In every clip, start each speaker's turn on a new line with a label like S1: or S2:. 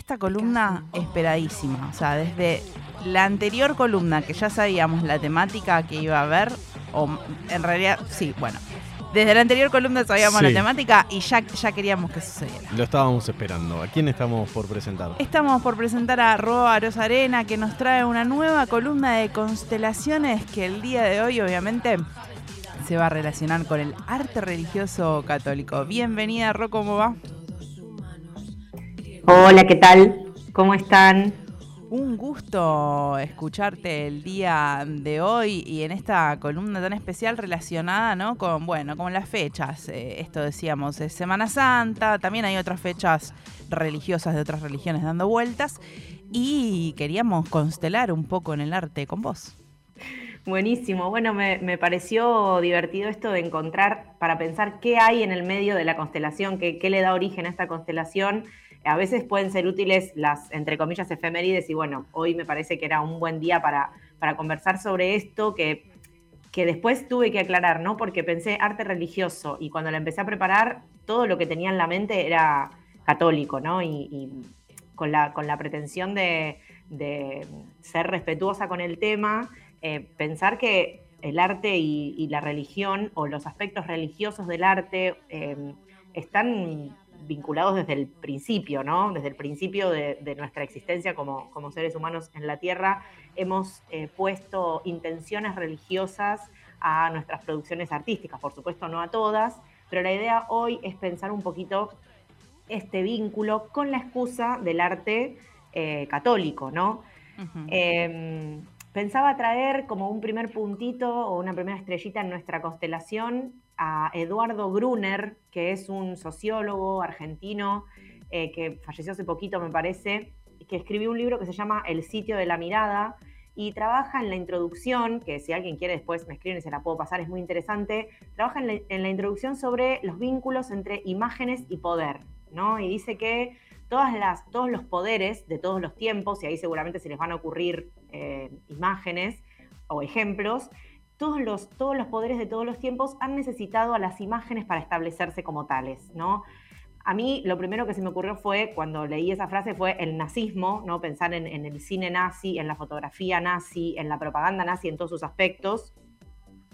S1: esta columna esperadísima. O sea, desde la anterior columna que ya sabíamos la temática que iba a haber, o en realidad, sí, bueno. Desde la anterior columna sabíamos la temática y ya, ya queríamos que sucediera.
S2: Lo estábamos esperando. ¿A quién estamos por presentar?
S1: Estamos por presentar a Roa Arena que nos trae una nueva columna de constelaciones que el día de hoy obviamente se va a relacionar con el arte religioso católico. Bienvenida, Ro, ¿cómo va?
S3: Hola, ¿qué tal? ¿Cómo están?
S1: Un gusto escucharte el día de hoy y en esta columna tan especial relacionada, ¿no? Con, bueno, con las fechas. Eh, esto decíamos, es Semana Santa, también hay otras fechas religiosas de otras religiones dando vueltas y queríamos constelar un poco en el arte con vos.
S3: Buenísimo. Bueno, me, pareció divertido esto de encontrar, para pensar qué hay en el medio de la constelación, qué, qué le da origen a esta constelación a veces pueden ser útiles las, entre comillas, efemérides y bueno, hoy me parece que era un buen día para, para conversar sobre esto que, que después tuve que aclarar, ¿no? Porque pensé arte religioso y cuando la empecé a preparar, todo lo que tenía en la mente era católico, ¿no? Y, con, la, con la pretensión de, ser respetuosa con el tema, eh, pensar que el arte y, la religión o los aspectos religiosos del arte eh, están vinculados desde el principio, ¿no? Desde el principio de, nuestra existencia como, seres humanos en la Tierra, hemos eh, puesto intenciones religiosas a nuestras producciones artísticas, por supuesto no a todas, pero la idea hoy es pensar un poquito este vínculo con la excusa del arte eh, católico, ¿no? Em, pensaba traer como un primer puntito o una primera estrellita en nuestra constelación a Eduardo Gruner, que es un sociólogo argentino eh, que falleció hace poquito, me parece, que escribió un libro que se llama El sitio de la mirada y trabaja en la introducción, que si alguien quiere después me escriben y se la puedo pasar, es muy interesante, trabaja en la, introducción sobre los vínculos entre imágenes y poder, ¿no? Y dice que todas las, todos los poderes de todos los tiempos, y ahí seguramente se les van a ocurrir eh, imágenes o ejemplos, todos los, todos los poderes de todos los tiempos han necesitado a las imágenes para establecerse como tales, ¿no? A mí lo primero que se me ocurrió fue, cuando leí esa frase, fue el nazismo, ¿no? Pensar en, el cine nazi, en la fotografía nazi, en la propaganda nazi, en todos sus aspectos.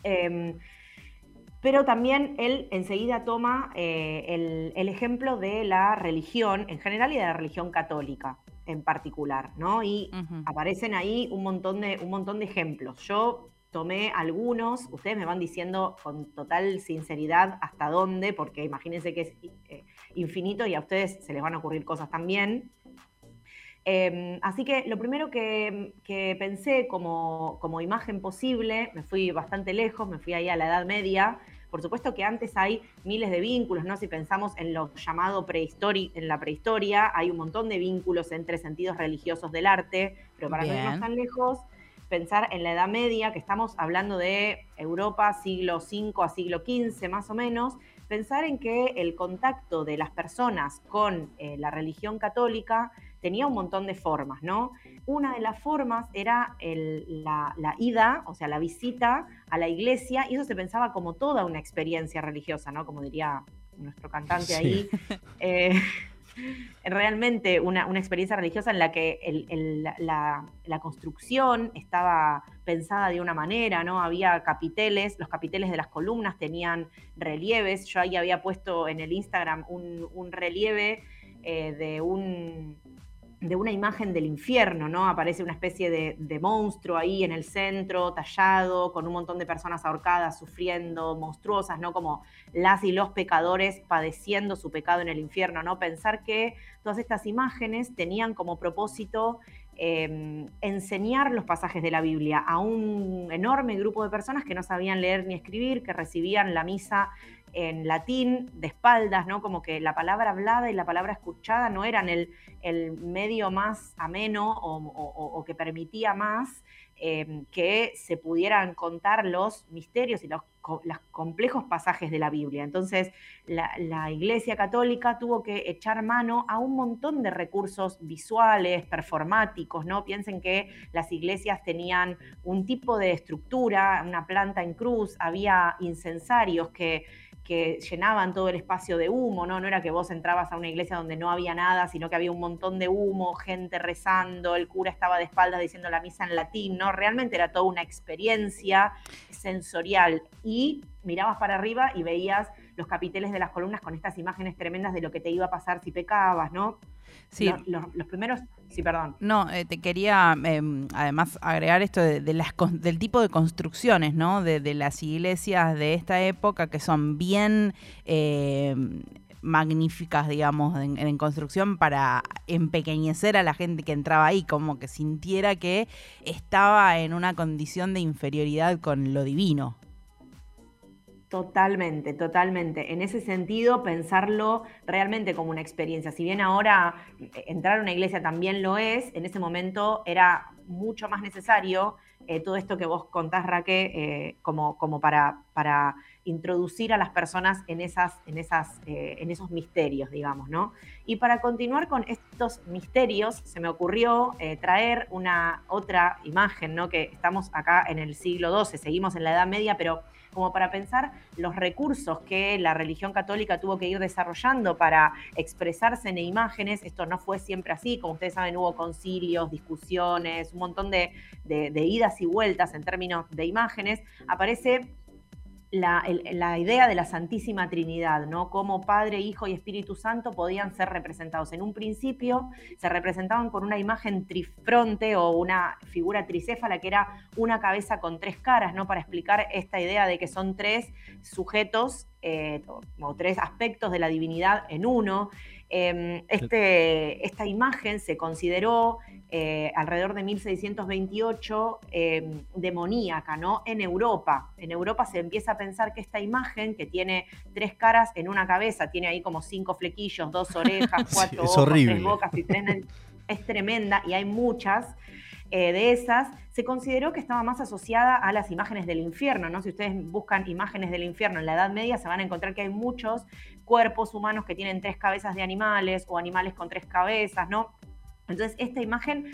S3: Em, pero también él enseguida toma eh, el, ejemplo de la religión en general y de la religión católica en particular, ¿no? Y aparecen ahí un montón, de, un montón de ejemplos. Yo tomé algunos, ustedes me van diciendo con total sinceridad hasta dónde, porque imagínense que es eh, infinito y a ustedes se les van a ocurrir cosas también. Em, así que lo primero que, pensé como, como, imagen posible, me fui bastante lejos, me fui ahí a la Edad Media. Por supuesto que antes hay miles de vínculos, ¿no? Si pensamos en lo llamado prehistoria, en la prehistoria, hay un montón de vínculos entre sentidos religiosos del arte, pero para no irnos tan lejos, pensar en la Edad Media, que estamos hablando de Europa siglo V a siglo XV más o menos, pensar en que el contacto de las personas con eh, la religión católica tenía un montón de formas, ¿no? Una de las formas era la, ida, o sea, la visita a la iglesia, y eso se pensaba como toda una experiencia religiosa, ¿no? Como diría nuestro cantante ahí. Eh, realmente una, experiencia religiosa en la que la, construcción estaba pensada de una manera, ¿no? Había capiteles, los capiteles de las columnas tenían relieves. Yo ahí había puesto en el Instagram un, relieve eh, de un de una imagen del infierno, ¿no? Aparece una especie de, monstruo ahí en el centro, tallado, con un montón de personas ahorcadas, sufriendo, monstruosas, ¿no? Como las y los pecadores padeciendo su pecado en el infierno, ¿no? Pensar que todas estas imágenes tenían como propósito em, enseñar los pasajes de la Biblia a un enorme grupo de personas que no sabían leer ni escribir, que recibían la misa en latín de espaldas, ¿no? Como que la palabra hablada y la palabra escuchada no eran el, medio más ameno o, que permitía más em, que se pudieran contar los misterios y los, complejos pasajes de la Biblia. Entonces, la, Iglesia Católica tuvo que echar mano a un montón de recursos visuales, performáticos, ¿no? Piensen que las iglesias tenían un tipo de estructura, una planta en cruz, había incensarios que que llenaban todo el espacio de humo, ¿no? No era que vos entrabas a una iglesia donde no había nada, sino que había un montón de humo, gente rezando, el cura estaba de espaldas diciendo la misa en latín, ¿no? Realmente era toda una experiencia sensorial y mirabas para arriba y veías los capiteles de las columnas con estas imágenes tremendas de lo que te iba a pasar si pecabas, ¿no?
S1: Sí.
S3: Los, primeros, sí, perdón.
S1: No, eh, te quería em, además agregar esto de, las, del tipo de construcciones, ¿no? De, las iglesias de esta época que son bien em, magníficas, digamos, en, construcción para empequeñecer a la gente que entraba ahí, como que sintiera que estaba en una condición de inferioridad con lo divino.
S3: Totalmente, totalmente. En ese sentido, pensarlo realmente como una experiencia. Si bien ahora eh, entrar a una iglesia también lo es, en ese momento era mucho más necesario eh, todo esto que vos contás, Raque, eh, como, como para, para, introducir a las personas en, esas, en, esas, en esos misterios, digamos, ¿no? Y para continuar con estos misterios, se me ocurrió traer una otra imagen, ¿no? Que estamos acá en el siglo XII, seguimos en la Edad Media, pero como para pensar los recursos que la religión católica tuvo que ir desarrollando para expresarse en imágenes. Esto no fue siempre así, como ustedes saben, hubo concilios, discusiones, un montón de, de idas y vueltas en términos de imágenes. Aparece la, idea de la Santísima Trinidad, ¿no? Cómo Padre, Hijo y Espíritu Santo podían ser representados. En un principio se representaban con una imagen trifronte o una figura tricéfala que era una cabeza con tres caras, ¿no? Para explicar esta idea de que son tres sujetos eh, o tres aspectos de la divinidad en uno. Em, este, esta imagen se consideró eh, alrededor de 1628 em, demoníaca, ¿no? En Europa. En Europa se empieza a pensar que esta imagen, que tiene tres caras en una cabeza, tiene ahí como cinco flequillos, dos orejas, cuatro ojos, tres bocas y tres... es tremenda y hay muchas. Eh, de esas, se consideró que estaba más asociada a las imágenes del infierno, ¿no? Si ustedes buscan imágenes del infierno en la Edad Media, se van a encontrar que hay muchos cuerpos humanos que tienen tres cabezas de animales o animales con tres cabezas, ¿no? Entonces, esta imagen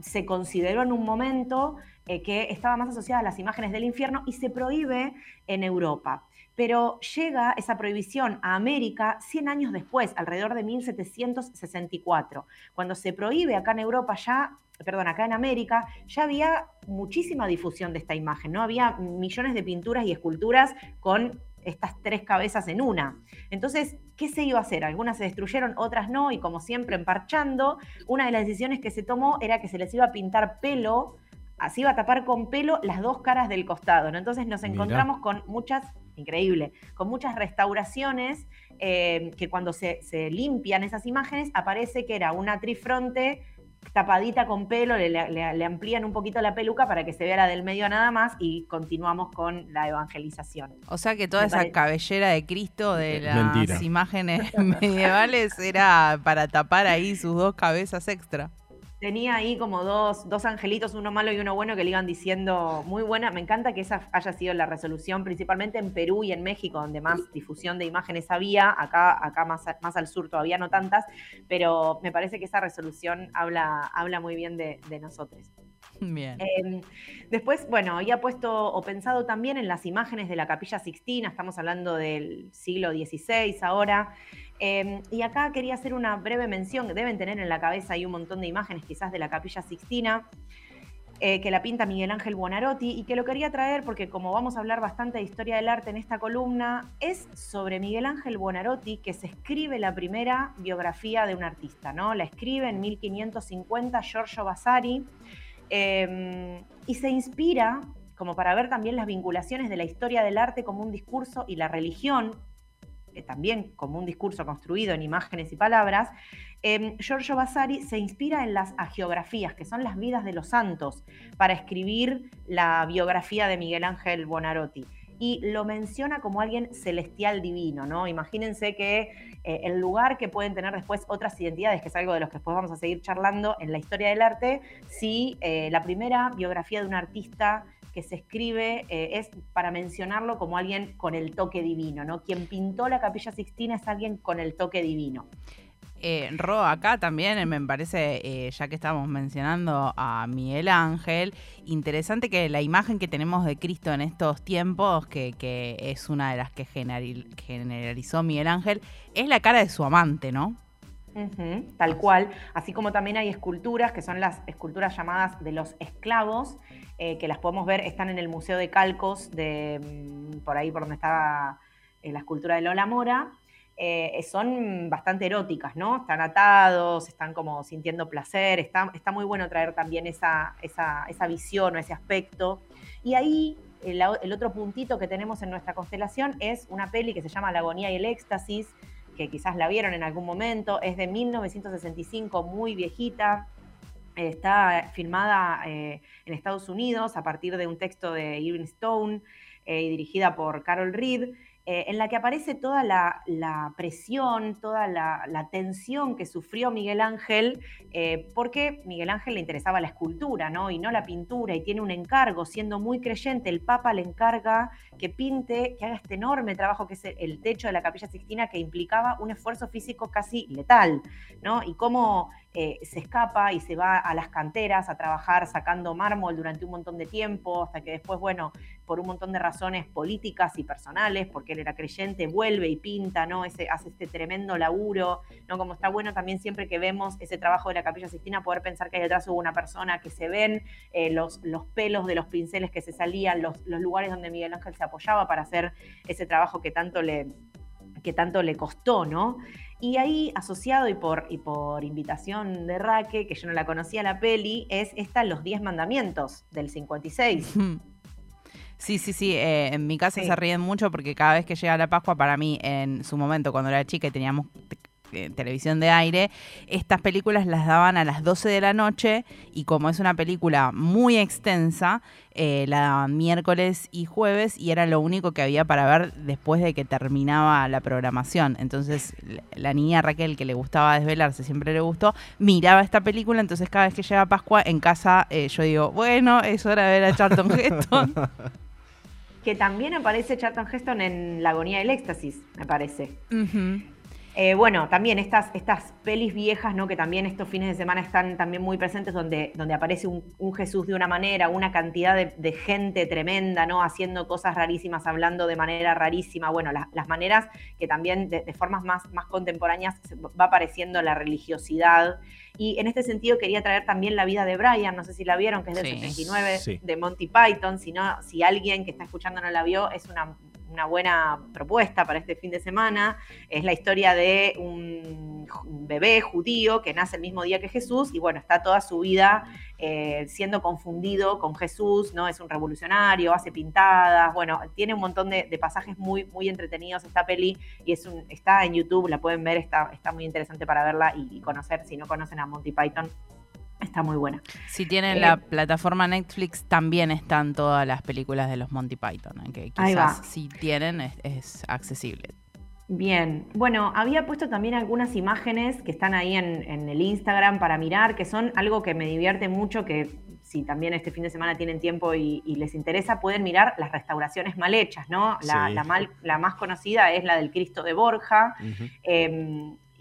S3: se consideró en un momento eh, que estaba más asociada a las imágenes del infierno y se prohíbe en Europa. Pero llega esa prohibición a América 100 años después, alrededor de 1764. Cuando se prohíbe acá en Europa ya, perdón, acá en América, ya había muchísima difusión de esta imagen, ¿no? Había millones de pinturas y esculturas con estas tres cabezas en una. Entonces, ¿qué se iba a hacer? Algunas se destruyeron, otras no, y como siempre, emparchando, una de las decisiones que se tomó era que se les iba a pintar pelo, así iba a tapar con pelo las dos caras del costado. Entonces nos encontramos con muchas, increíble, con muchas restauraciones eh, que cuando se, se limpian esas imágenes aparece que era una trifronte tapadita con pelo, le, amplían un poquito la peluca para que se vea la del medio nada más y continuamos con la evangelización.
S1: O sea que toda esa cabellera de Cristo de las imágenes medievales era para tapar ahí sus dos cabezas extra
S3: tenía ahí como dos, dos angelitos, uno malo y uno bueno, que le iban diciendo muy buena. Me encanta que esa haya sido la resolución, principalmente en Perú y en México, donde más difusión de imágenes había. Acá, acá más, más al sur todavía no tantas, pero me parece que esa resolución habla, habla muy bien de, nosotros.
S1: Bien.
S3: Em, después, bueno, había puesto o pensado también en las imágenes de la Capilla Sixtina, estamos hablando del siglo XVI ahora. Em, y acá quería hacer una breve mención, deben tener en la cabeza ahí un montón de imágenes quizás de la Capilla Sixtina, eh, que la pinta Miguel Ángel Buonarroti, y que lo quería traer porque como vamos a hablar bastante de historia del arte en esta columna, es sobre Miguel Ángel Buonarroti que se escribe la primera biografía de un artista, ¿no? La escribe en 1550 Giorgio Vasari, em, y se inspira como para ver también las vinculaciones de la historia del arte como un discurso y la religión eh, también como un discurso construido en imágenes y palabras, eh, Giorgio Vasari se inspira en las agiografías, que son las vidas de los santos, para escribir la biografía de Miguel Ángel Bonarotti. Y lo menciona como alguien celestial divino, ¿no? Imagínense que eh, el lugar que pueden tener después otras identidades, que es algo de los que después vamos a seguir charlando en la historia del arte, si la primera biografía de un artista que se escribe eh, es para mencionarlo como alguien con el toque divino, ¿no? Quien pintó la capilla Sixtina es alguien con el toque divino.
S1: Eh, Ro, acá también me parece, eh, ya que estamos mencionando a Miguel Ángel, interesante que la imagen que tenemos de Cristo en estos tiempos, que, es una de las que generalizó Miguel Ángel, es la cara de su amante, ¿no?
S3: tal cual, así como también hay esculturas, que son las esculturas llamadas de los esclavos, eh, que las podemos ver, están en el Museo de Calcos, de, mm, por ahí por donde está la escultura de Lola Mora, eh, son bastante eróticas, ¿no? Están atados, están como sintiendo placer, está, muy bueno traer también esa, esa, esa visión o ese aspecto. Y ahí el, otro puntito que tenemos en nuestra constelación es una peli que se llama La agonía y el éxtasis, que quizás la vieron en algún momento, es de 1965, muy viejita, está filmada eh, en Estados Unidos a partir de un texto de Irving Stone eh, y dirigida por Carol Reed. Eh, en la que aparece toda la, presión, toda la, tensión que sufrió Miguel Ángel, eh, porque Miguel Ángel le interesaba la escultura, ¿no? Y no la pintura, y tiene un encargo, siendo muy creyente, el Papa le encarga que pinte, que haga este enorme trabajo que es el techo de la Capilla Sixtina, que implicaba un esfuerzo físico casi letal, ¿no? Y cómo eh, se escapa y se va a las canteras a trabajar sacando mármol durante un montón de tiempo, hasta que después, bueno, por un montón de razones políticas y personales, porque él era creyente, vuelve y pinta, ¿no? Ese, hace este tremendo laburo, ¿no? Como está bueno también siempre que vemos ese trabajo de la Capilla Sistina, poder pensar que ahí detrás hubo una persona que se ven eh, los, los pelos de los pinceles que se salían, los, los lugares donde Miguel Ángel se apoyaba para hacer ese trabajo que tanto le, que tanto le costó, ¿no? Y ahí, asociado y por, y por invitación de Raque, que yo no la conocía la peli, es esta Los 10 Mandamientos del 56.
S1: Sí, sí, sí. Eh, en mi casa se ríen mucho porque cada vez que llega la Pascua, para mí, en su momento, cuando era chica y teníamos eh, televisión de aire, estas películas las daban a las 12 de la noche y como es una película muy extensa, eh, la daban miércoles y jueves y era lo único que había para ver después de que terminaba la programación. Entonces la niña Raquel, que le gustaba desvelarse, siempre le gustó, miraba esta película, entonces cada vez que llega Pascua en casa eh, yo digo, bueno, es hora de ver a Charlton Heston.
S3: que también aparece Charlton Heston en La agonía del éxtasis, me parece. Eh, bueno, también estas, estas pelis viejas, ¿no? Que también estos fines de semana están también muy presentes, donde, donde aparece un, Jesús de una manera, una cantidad de, gente tremenda, ¿no? Haciendo cosas rarísimas, hablando de manera rarísima. Bueno, las maneras que también de, formas más, más contemporáneas va apareciendo la religiosidad. Y en este sentido quería traer también la vida de Brian, no sé si la vieron, que es del 79 de Monty Python. Si, no, si alguien que está escuchando no la vio, es una una buena propuesta para este fin de semana. Es la historia de un bebé judío que nace el mismo día que Jesús y bueno, está toda su vida eh, siendo confundido con Jesús, ¿no? Es un revolucionario, hace pintadas, bueno, tiene un montón de, pasajes muy, muy entretenidos esta peli y es está en YouTube, la pueden ver, está, está muy interesante para verla y conocer, si no conocen a Monty Python, Está muy buena.
S1: Si tienen eh, la plataforma Netflix, también están todas las películas de los Monty Python, ¿eh? que quizás si tienen es, accesible.
S3: Bien, bueno, había puesto también algunas imágenes que están ahí en, el Instagram para mirar, que son algo que me divierte mucho, que si también este fin de semana tienen tiempo y, les interesa, pueden mirar las restauraciones mal hechas, ¿no? La, la, más conocida es la del Cristo de Borja.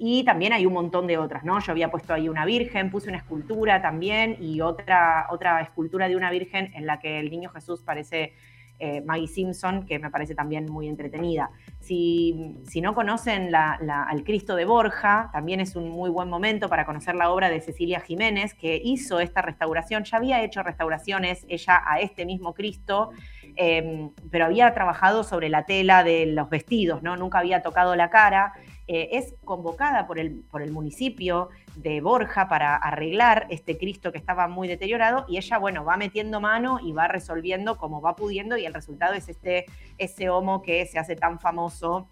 S3: Y también hay un montón de otras, ¿no? Yo había puesto ahí una virgen, puse una escultura también y otra, otra escultura de una virgen en la que el niño Jesús parece eh, Maggie Simpson, que me parece también muy entretenida. Si, si no conocen al Cristo de Borja, también es un muy buen momento para conocer la obra de Cecilia Jiménez, que hizo esta restauración, ya había hecho restauraciones ella a este mismo Cristo, em, pero había trabajado sobre la tela de los vestidos, ¿no? Nunca había tocado la cara. Eh, es convocada por el, por el municipio de Borja para arreglar este Cristo que estaba muy deteriorado y ella, bueno, va metiendo mano y va resolviendo como va pudiendo y el resultado es este, ese homo que se hace tan famoso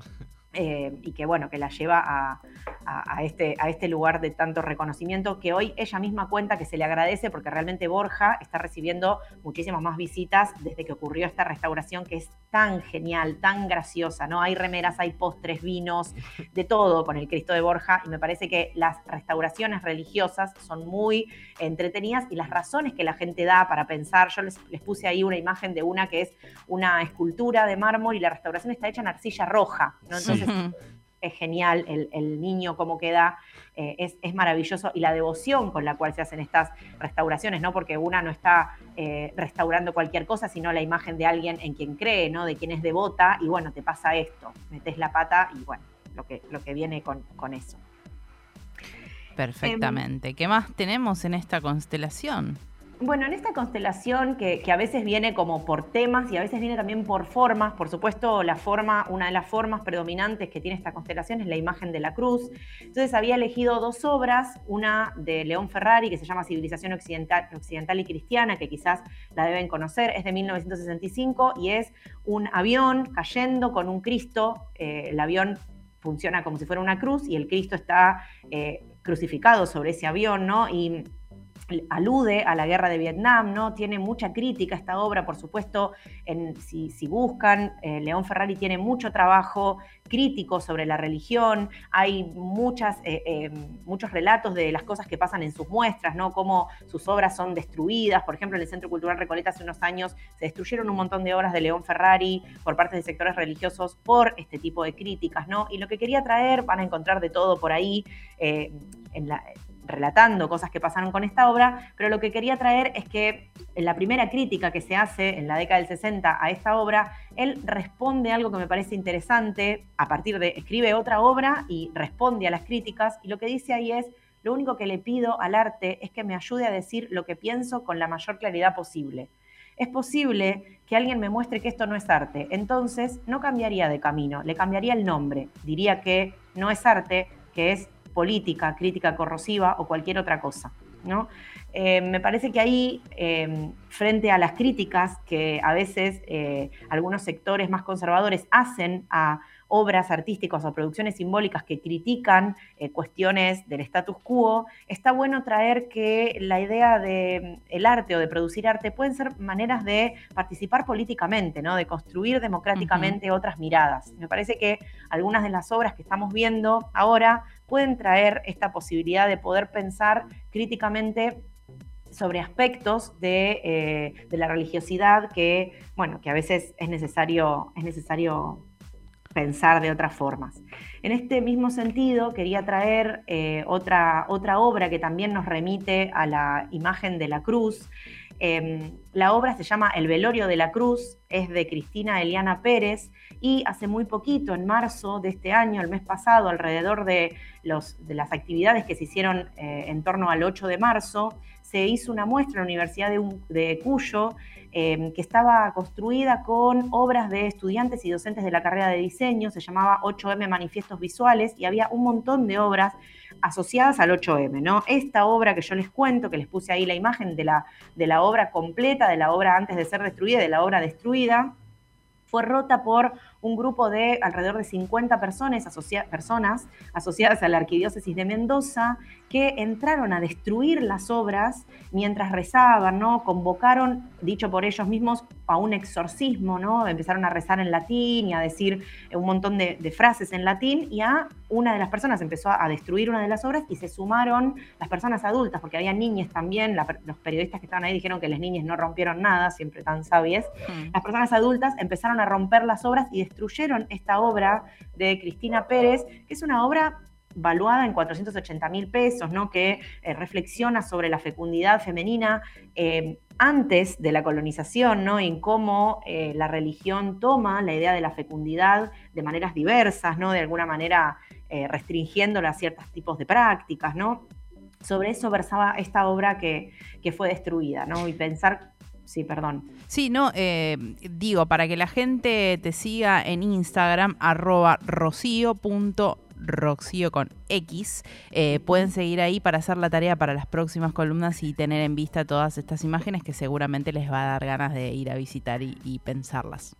S3: eh, y que bueno, que la lleva a, este, a este lugar de tanto reconocimiento que hoy ella misma cuenta que se le agradece porque realmente Borja está recibiendo muchísimas más visitas desde que ocurrió esta restauración que es tan genial, tan graciosa, ¿no? Hay remeras, hay postres, vinos, de todo con el Cristo de Borja y me parece que las restauraciones religiosas son muy entretenidas y las razones que la gente da para pensar, yo les, les puse ahí una imagen de una que es una escultura de mármol y la restauración está hecha en arcilla roja, ¿no? Entonces es genial, el, niño cómo queda, eh, es, maravilloso y la devoción con la cual se hacen estas restauraciones, ¿no? Porque una no está eh, restaurando cualquier cosa, sino la imagen de alguien en quien cree, ¿no? De quien es devota y bueno, te pasa esto, metes la pata y bueno, lo que, lo que viene con, con eso.
S1: Perfectamente. ¿Qué más tenemos en esta constelación?
S3: Bueno, en esta constelación que, a veces viene como por temas y a veces viene también por formas, por supuesto la forma, una de las formas predominantes que tiene esta constelación es la imagen de la cruz. Entonces había elegido dos obras, una de León Ferrari que se llama Civilización Occidental, y Cristiana, que quizás la deben conocer, es de 1965 y es un avión cayendo con un Cristo, eh, el avión funciona como si fuera una cruz y el Cristo está eh, crucificado sobre ese avión, ¿no? Y alude a la guerra de Vietnam, ¿no? Tiene mucha crítica esta obra, por supuesto, si, buscan, eh, León Ferrari tiene mucho trabajo crítico sobre la religión, hay eh, eh, muchos relatos de las cosas que pasan en sus muestras, ¿no? Cómo sus obras son destruidas, por ejemplo, en el Centro Cultural Recoleta hace unos años se destruyeron un montón de obras de León Ferrari por parte de sectores religiosos por este tipo de críticas, ¿no? Y lo que quería traer, van a encontrar de todo por ahí, en la, relatando cosas que pasaron con esta obra, pero lo que quería traer es que en la primera crítica que se hace en la década del 60 a esta obra, él responde algo que me parece interesante, a partir de, escribe otra obra y responde a las críticas, y lo que dice ahí es, lo único que le pido al arte es que me ayude a decir lo que pienso con la mayor claridad posible. Es posible que alguien me muestre que esto no es arte, entonces no cambiaría de camino, le cambiaría el nombre, diría que no es arte, que es política, crítica corrosiva o cualquier otra cosa. ¿no? Eh, me parece que ahí, eh, frente a las críticas que a veces eh, algunos sectores más conservadores hacen a obras artísticas o producciones simbólicas que critican eh, cuestiones del status quo, está bueno traer que la idea de mm, el arte o de producir arte pueden ser maneras de participar políticamente, ¿no? de construir democráticamente otras miradas. Me parece que algunas de las obras que estamos viendo ahora pueden traer esta posibilidad de poder pensar críticamente sobre aspectos de, eh, de, la religiosidad que, bueno, que a veces es necesario, es necesario pensar de otras formas. En este mismo sentido, quería traer eh, otra, otra obra que también nos remite a la imagen de la cruz. Em, la obra se llama El velorio de la cruz, es de Cristina Eliana Pérez y hace muy poquito, en marzo de este año, el mes pasado, alrededor de, las actividades que se hicieron eh, en torno al 8 de marzo, se hizo una muestra en la Universidad de, de Cuyo Em, que estaba construida con obras de estudiantes y docentes de la carrera de diseño, se llamaba 8M Manifiestos Visuales y había un montón de obras asociadas al 8M, ¿no? Esta obra que yo les cuento, que les puse ahí la imagen de la, de la obra completa, de la obra antes de ser destruida, de la obra destruida, fue rota por un grupo de alrededor de 50 personas, personas asociadas a la Arquidiócesis de Mendoza que entraron a destruir las obras mientras rezaban, ¿no? Convocaron, dicho por ellos mismos, a un exorcismo, ¿no? Empezaron a rezar en latín y a decir un montón de, frases en latín y a una de las personas empezó a destruir una de las obras y se sumaron las personas adultas, porque había niñas también, los periodistas que estaban ahí dijeron que las niñas no rompieron nada, siempre tan sabias. Hmm. Las personas adultas empezaron a romper las obras y destruyeron esta obra de Cristina Pérez, que es una obra valuada en 480 mil pesos, ¿no? que eh, reflexiona sobre la fecundidad femenina eh, antes de la colonización, ¿no? en cómo eh, la religión toma la idea de la fecundidad de maneras diversas, ¿no? de alguna manera restringiéndola a ciertos tipos de prácticas. ¿no? Sobre eso versaba esta obra que, que fue destruida, ¿no? y pensar sí, perdón.
S1: Sí, no, digo, para que la gente te siga en Instagram, arroba rocío.com con X. Eh, pueden seguir ahí para hacer la tarea para las próximas columnas y tener en vista todas estas imágenes que seguramente les va a dar ganas de ir a visitar y, pensarlas.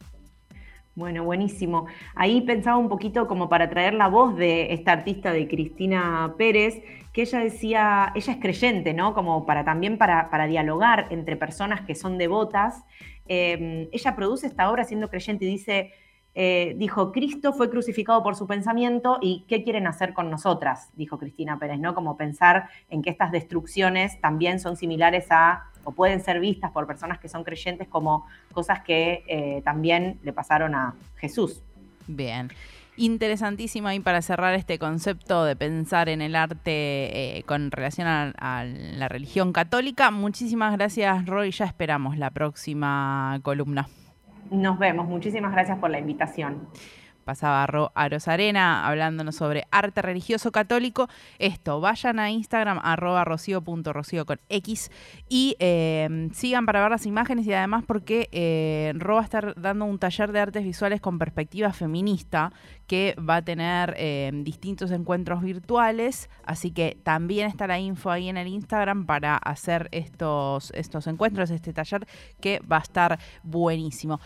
S3: Bueno, buenísimo. Ahí pensaba un poquito como para traer la voz de esta artista de Cristina Pérez, que ella decía, ella es creyente, ¿no? Como para también para, dialogar entre personas que son devotas. Eh, ella produce esta obra siendo creyente y dice, eh, dijo, Cristo fue crucificado por su pensamiento y ¿qué quieren hacer con nosotras? Dijo Cristina Pérez, ¿no? Como pensar en que estas destrucciones también son similares a, o pueden ser vistas por personas que son creyentes como cosas que eh, también le pasaron a Jesús.
S1: Bien. interesantísima y para cerrar este concepto de pensar en el arte eh, con relación a, la religión católica. Muchísimas gracias, Roy. Ya esperamos la próxima columna.
S3: Nos vemos. Muchísimas gracias por la invitación
S1: pasaba a Rosarena hablándonos sobre arte religioso católico. Esto, vayan a Instagram, arroba rocío.rocío con X y em, sigan para ver las imágenes y además porque eh, Ro va a estar dando un taller de artes visuales con perspectiva feminista que va a tener em, distintos encuentros virtuales, así que también está la info ahí en el Instagram para hacer estos, estos encuentros, este taller que va a estar buenísimo.